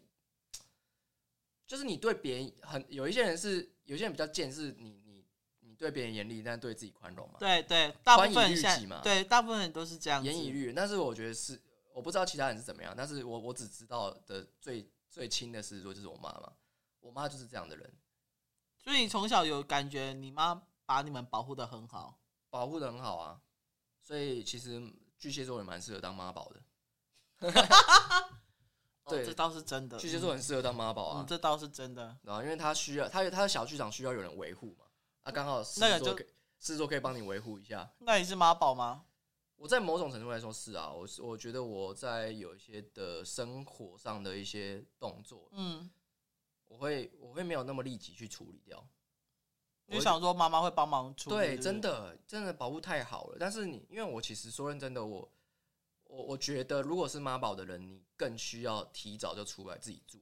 就是你对别人很有一些人是有些人比较贱，是你你你对别人严厉，但是对自己宽容嘛？对对，大部分人嘛，对大部分人都是这样。严以律人，但是我觉得是我不知道其他人是怎么样，但是我我只知道的最最亲的狮子座就是我妈嘛，我妈就是这样的人。所以你从小有感觉你妈把你们保护的很好，保护的很好啊。所以其实巨蟹座也蛮适合当妈宝的。对，这倒是真的。巨蟹座很适合当妈宝啊，这倒是真的。然后，因为他需要，他他的小剧场需要有人维护嘛。啊，刚好狮子座，狮子座可以帮你维护一下。那你是妈宝吗？我在某种程度来说是啊，我我觉得我在有一些的生活上的一些动作，嗯，我会我会没有那么立即去处理掉。你想说妈妈会帮忙处理？对，真的真的保护太好了。但是你，因为我其实说认真的，我。我我觉得如果是妈宝的人，你更需要提早就出来自己住。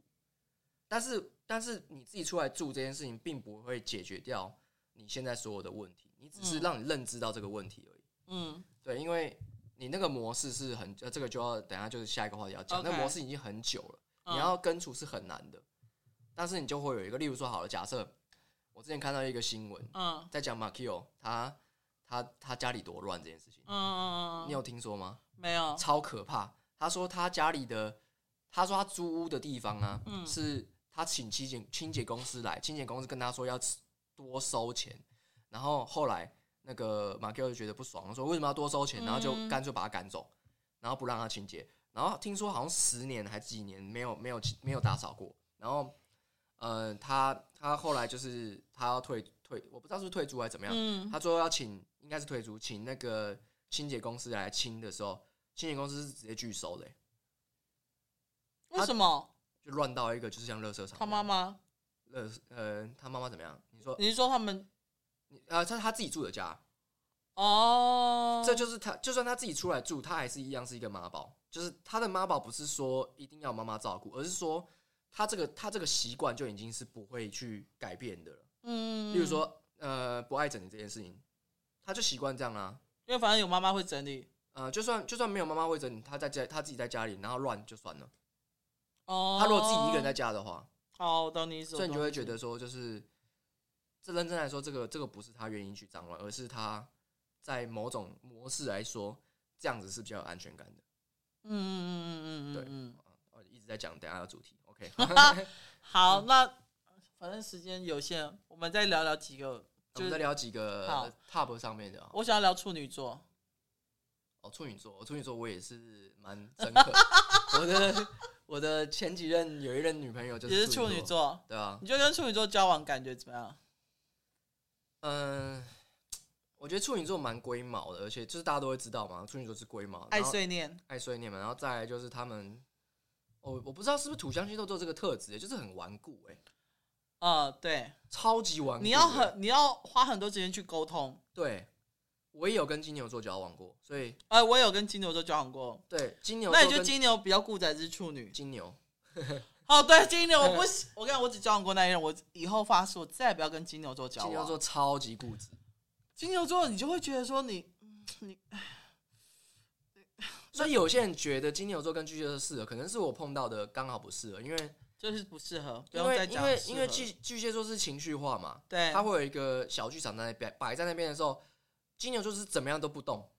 但是但是你自己出来住这件事情，并不会解决掉你现在所有的问题，你只是让你认知到这个问题而已。嗯，对，因为你那个模式是很呃，这个就要等下就是下一个话题要讲，那个模式已经很久了，你要根除是很难的。但是你就会有一个，例如说，好了，假设我之前看到一个新闻，嗯，在讲马 Q 他他他家里多乱这件事情，嗯嗯嗯，你有听说吗？没有，超可怕。他说他家里的，他说他租屋的地方啊，嗯，是他请清洁清洁公司来，清洁公司跟他说要多收钱，然后后来那个马 Q 就觉得不爽，说为什么要多收钱，然后就干脆把他赶走，然后不让他清洁，然后听说好像十年还几年没有没有没有打扫过，然后。嗯、呃，他他后来就是他要退退，我不知道是，是退租还是怎么样。嗯、他说要请，应该是退租，请那个清洁公司来清的时候，清洁公司是直接拒收的。为什么？就乱到一个，就是像垃圾场。他妈妈，呃呃，他妈妈怎么样？你说？你是说他们？呃，他他自己住的家。哦，这就是他，就算他自己出来住，他还是一样是一个妈宝。就是他的妈宝不是说一定要妈妈照顾，而是说。他这个他这个习惯就已经是不会去改变的了。嗯，例如说，呃，不爱整理这件事情，他就习惯这样啊。因为反正有妈妈会整理。呃，就算就算没有妈妈会整理，他在家他自己在家里，然后乱就算了。哦。他如果自己一个人在家的话，哦，懂你意思。所以你就会觉得说，就是这认真来说，这个这个不是他愿意去脏乱，而是他在某种模式来说，这样子是比较有安全感的。嗯嗯嗯嗯嗯嗯，对，嗯，一直在讲等下的主题。好，那反正时间有限，我们再聊聊几个，我们再聊几个 top 上面的。我想要聊处女座。哦，处女座，处女座我也是蛮深刻。我的我的前几任有一任女朋友就是也是处女座，对啊。你觉得跟处女座交往感觉怎么样？嗯，我觉得处女座蛮龟毛的，而且就是大家都会知道嘛，处女座是龟毛，爱碎念，爱碎念嘛。然后再来就是他们。我我不知道是不是土象星座都有这个特质，就是很顽固哎。呃，对，超级顽固。你要很你要花很多时间去沟通。对，我也有跟金牛座交往过，所以呃，我也有跟金牛座交往过。对，金牛。那你就金牛比较固执，还是处女？金牛。哦，对，金牛，我不，我跟你讲，我只交往过那一任，我以后发誓，我再也不要跟金牛座交往。金牛座超级固执。金牛座，你就会觉得说你，你。所以有些人觉得金牛座跟巨蟹座适合，可能是我碰到的刚好不适合，因为就是不适合，因为因为因为巨巨蟹座是情绪化嘛，对，他会有一个小剧场在那边摆在那边的时候，金牛座是怎么样都不动，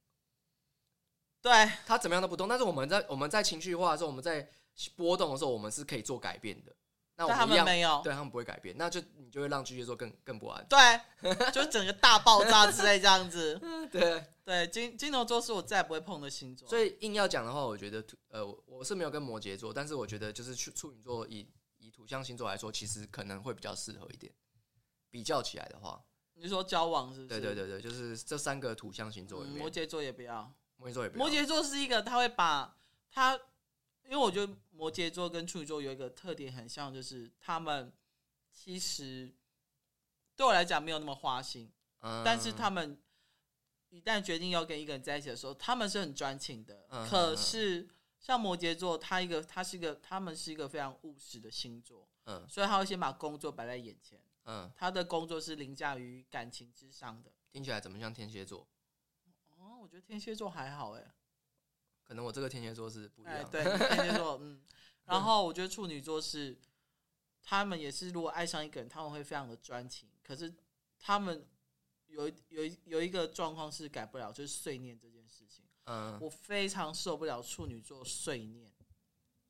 对，他怎么样都不动，但是我们在我们在情绪化的时候，我们在波动的时候，我们是可以做改变的。那我们他们没有，对他们不会改变，那就你就会让巨蟹座更更不安，对，就整个大爆炸之类这样子，对。对，金金牛座是我再也不会碰的星座，所以硬要讲的话，我觉得呃，我是没有跟摩羯座，但是我觉得就是处处女座以以土象星座来说，其实可能会比较适合一点，比较起来的话，你说交往是不是？对对对对，就是这三个土象星座里面，摩羯座也不要，摩羯座也不要，摩羯座是一个他会把他。我觉得摩羯座跟处女座有一个特点很像，就是他们其实对我来讲没有那么花心，嗯、但是他们一旦决定要跟一个人在一起的时候，他们是很专情的。嗯、可是像摩羯座，他一个他是一个他们是一个非常务实的星座，嗯，所以他会先把工作摆在眼前，嗯，他的工作是凌驾于感情之上的。听起来怎么像天蝎座？哦，我觉得天蝎座还好哎。可能我这个天蝎座是不一样，欸、对，天蝎座，嗯，然后我觉得处女座是，他们也是，如果爱上一个人，他们会非常的专情，可是他们有有有一个状况是改不了，就是碎念这件事情。嗯，我非常受不了处女座碎念。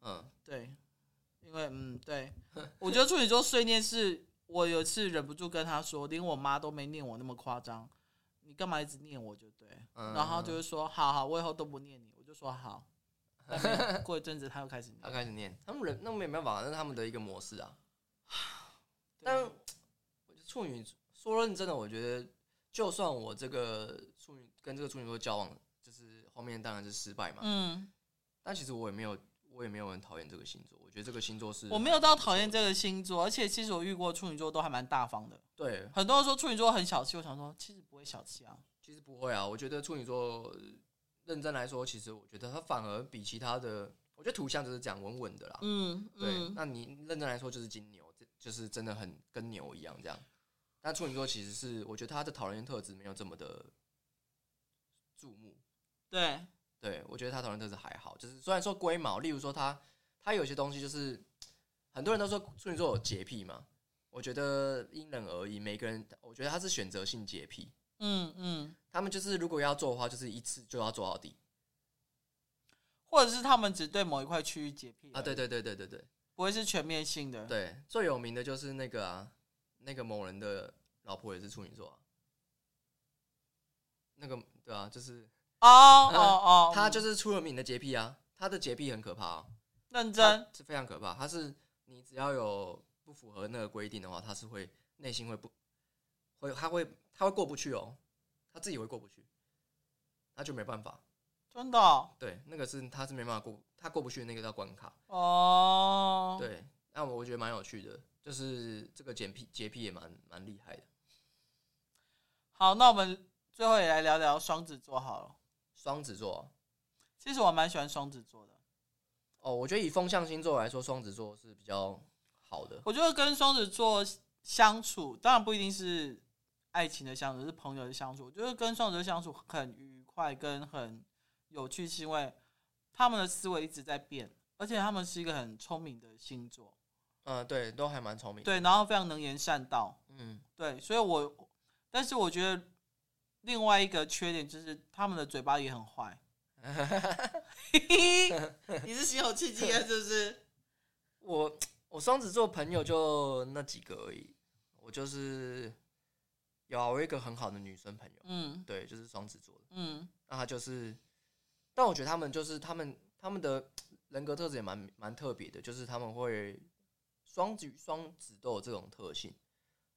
嗯，对，因为嗯，对，我觉得处女座碎念是，我有一次忍不住跟他说，连我妈都没念我那么夸张，你干嘛一直念我就对，嗯、然后就是说，好好，我以后都不念你。就说好，过一阵子他又开始念，他开始念，他们人那没办法，那是他们的一个模式啊。但我觉得处女说认真的，我觉得就算我这个处女跟这个处女座交往，就是后面当然是失败嘛。嗯，但其实我也没有，我也没有很讨厌这个星座。我觉得这个星座是，我没有到讨厌这个星座，而且其实我遇过处女座都还蛮大方的。对，很多人说处女座很小气，我想说其实不会小气啊。其实不会啊，我觉得处女座。认真来说，其实我觉得他反而比其他的，我觉得土象就是讲稳稳的啦。嗯，对。嗯、那你认真来说，就是金牛，就是真的很跟牛一样这样。但处女座其实是，我觉得他的讨人厌特质没有这么的注目。对，对我觉得他讨人厌特质还好，就是虽然说龟毛，例如说他他有些东西就是很多人都说处女座有洁癖嘛，我觉得因人而异，每个人我觉得他是选择性洁癖。嗯嗯，他们就是如果要做的话，就是一次就要做到底，或者是他们只对某一块区域洁癖啊？对对对对对对，不会是全面性的。对，最有名的就是那个啊，那个某人的老婆也是处女座啊，那个对啊，就是哦 哦哦，他就是出了名的洁癖啊，他的洁癖很可怕啊，认真是非常可怕，他是你只要有不符合那个规定的话，他是会内心会不。会，他会，他会过不去哦，他自己会过不去，他就没办法。真的、哦？对，那个是他是没办法过，他过不去的那个叫关卡。哦。对，那我觉得蛮有趣的，就是这个洁癖洁癖也蛮蛮厉害的。好，那我们最后也来聊聊双子座好了。双子座，其实我蛮喜欢双子座的。哦，我觉得以风象星座来说，双子座是比较好的。我觉得跟双子座相处，当然不一定是。爱情的相处是朋友的相处，我觉得跟双子座相处很愉快，跟很有趣，是因为他们的思维一直在变，而且他们是一个很聪明的星座。嗯，对，都还蛮聪明。对，然后非常能言善道。嗯，对，所以我，但是我觉得另外一个缺点就是他们的嘴巴也很坏。你是心有戚戚啊？是不是？我我双子座朋友就那几个而已，我就是。有啊，我有一个很好的女生朋友，嗯，对，就是双子座的，嗯，那她就是，但我觉得他们就是他们他们的人格特质也蛮蛮特别的，就是他们会双子双子都有这种特性，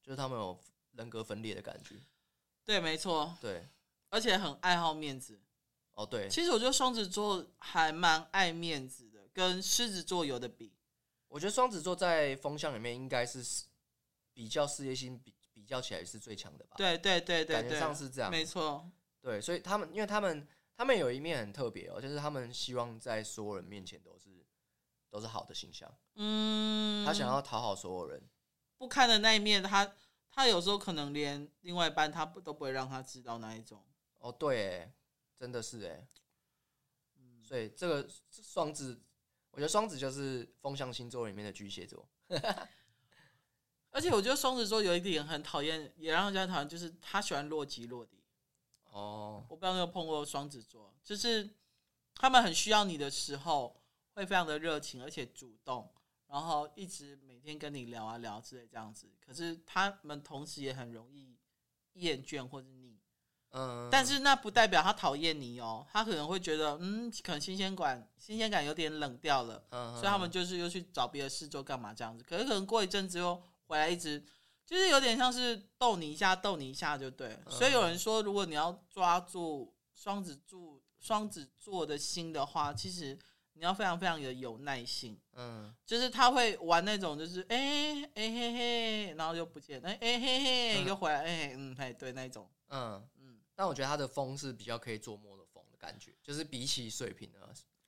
就是他们有人格分裂的感觉，对，没错，对，而且很爱好面子，哦，对，其实我觉得双子座还蛮爱面子的，跟狮子座有的比，我觉得双子座在风向里面应该是比较事业心比。比较起来是最强的吧？对对对对，感觉上是这样，没错。对，所以他们，因为他们，他们有一面很特别哦，就是他们希望在所有人面前都是都是好的形象。嗯，他想要讨好所有人。不堪的那一面，他他有时候可能连另外一半他不都不会让他知道那一种。哦，对，真的是哎。嗯，所以这个双子，我觉得双子就是风象星座里面的巨蟹座。而且我觉得双子座有一点很讨厌，也让人家讨厌，就是他喜欢若即若离。哦，我不知道有没有碰过双子座，就是他们很需要你的时候，会非常的热情，而且主动，然后一直每天跟你聊啊聊之类这样子。可是他们同时也很容易厌倦或者腻。嗯，但是那不代表他讨厌你哦，他可能会觉得，嗯，可能新鲜感新鲜感有点冷掉了，嗯，所以他们就是又去找别的事做干嘛这样子。可是可能过一阵子又。回来一直就是有点像是逗你一下，逗你一下就对。所以有人说，如果你要抓住双子座双子座的心的话，其实你要非常非常的有耐心。嗯，就是他会玩那种，就是哎哎嘿嘿，然后就不见，哎哎嘿嘿，又回来，哎嗯哎对那种。嗯嗯，但我觉得他的风是比较可以捉摸的风的感觉，就是比起水瓶的。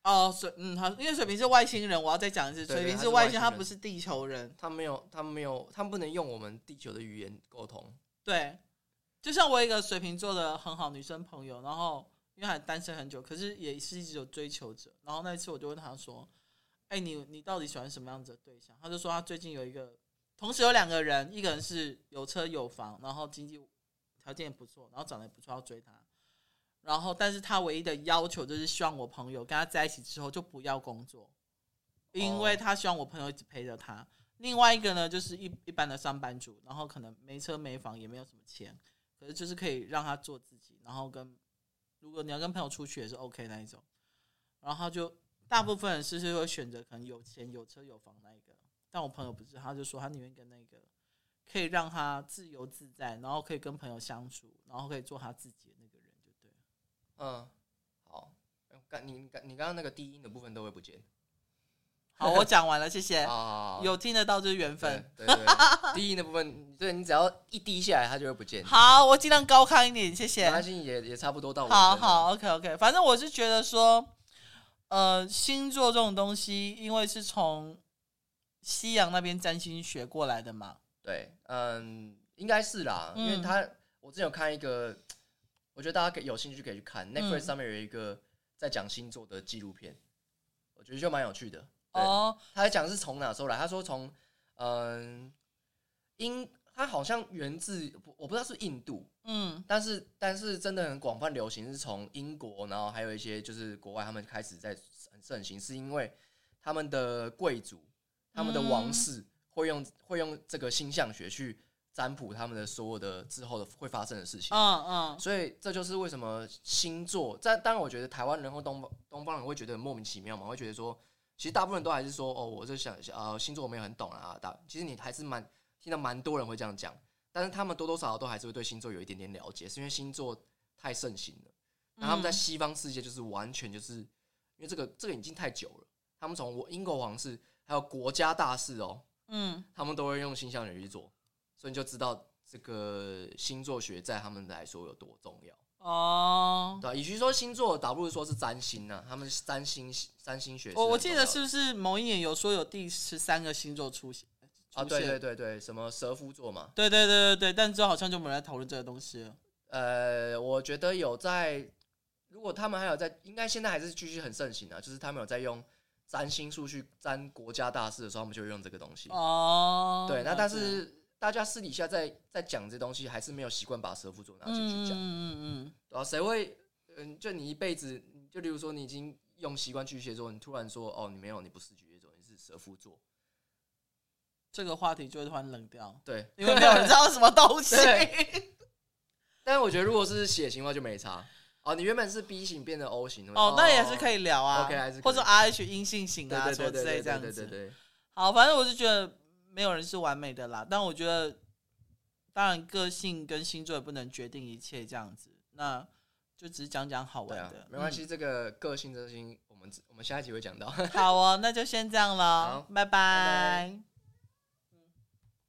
哦，水，嗯，他因为水瓶是外星人，我要再讲一次，水瓶是外星，他不是地球人，他没有，他没有，他们不能用我们地球的语言沟通。对，就像我有一个水瓶座的很好女生朋友，然后因为还单身很久，可是也是一直有追求者。然后那一次我就问他说：“哎、欸，你你到底喜欢什么样子的对象？”他就说他最近有一个，同时有两个人，一个人是有车有房，然后经济条件也不错，然后长得也不错，要追他。然后，但是他唯一的要求就是希望我朋友跟他在一起之后就不要工作，因为他希望我朋友一直陪着他。另外一个呢，就是一一般的上班族，然后可能没车没房，也没有什么钱，可是就是可以让他做自己。然后跟如果你要跟朋友出去也是 OK 那一种。然后他就大部分人是是会选择可能有钱有车有房那一个，但我朋友不是，他就说他宁愿跟那个可以让他自由自在，然后可以跟朋友相处，然后可以做他自己的那个。嗯，好，刚你刚你刚刚那个低音的部分都会不见，好，我讲完了，谢谢。有听得到就是缘分。对 低音的部分，对你只要一低下来，它就会不见。好，我尽量高亢一点，谢谢。那也也差不多到。好好，OK OK，反正我是觉得说，呃，星座这种东西，因为是从西洋那边占星学过来的嘛。对，嗯，应该是啦，因为他我之前有看一个，我觉得大家可以有兴趣可以去看，Netflix 上面有一个在讲星座的纪录片，我觉得就蛮有趣的。哦，他在讲是从哪时候来？他说从嗯，英，他好像源自我不知道是印度，嗯，但是但是真的很广泛流行，是从英国，然后还有一些就是国外他们开始在很盛行，是因为他们的贵族，他们的王室会用会用这个星象学去占卜他们的所有的之后的会发生的事情，嗯嗯，所以这就是为什么星座在当然我觉得台湾人或东方东方人会觉得莫名其妙嘛，会觉得说。其实大部分都还是说哦，我就想呃星座我没有很懂啊。大其实你还是蛮听到蛮多人会这样讲，但是他们多多少少都还是会对星座有一点点了解，是因为星座太盛行了。那他们在西方世界就是完全就是因为这个这个已经太久了。他们从英国皇室还有国家大事哦，嗯，他们都会用星象学去做，所以你就知道这个星座学在他们来说有多重要。哦，对，与其说星座，倒不如说是占星呢、啊。他们是占星，占星学。我我记得是不是某一年有说有第十三个星座出现？啊，对对对对，什么蛇夫座嘛？对对对对对，但之后好像就没来讨论这个东西了。呃，我觉得有在，如果他们还有在，应该现在还是继续很盛行啊。就是他们有在用占星术去占国家大事的时候，他们就会用这个东西。哦，对，那但是。大家私底下在在讲这东西，还是没有习惯把蛇夫座拿进去讲。嗯嗯嗯，对啊，谁会？嗯，就你一辈子，就例如说，你已经用习惯巨蟹座，你突然说，哦，你没有，你不是巨蟹座，你是蛇夫座，这个话题就会突然冷掉。对，因为没有人知道什么东西。但是我觉得，如果是血型的话，就没差。哦，你原本是 B 型变成 O 型，哦，那也是可以聊啊。OK，还是或者 RH 阴性型啊，什么之类这样子。对对对。好，反正我是觉得。没有人是完美的啦，但我觉得，当然个性跟星座也不能决定一切，这样子，那就只是讲讲好玩的，啊、没关系。嗯、这个个性、真心，我们我们下一集会讲到。好哦，那就先这样了，拜拜。拜拜。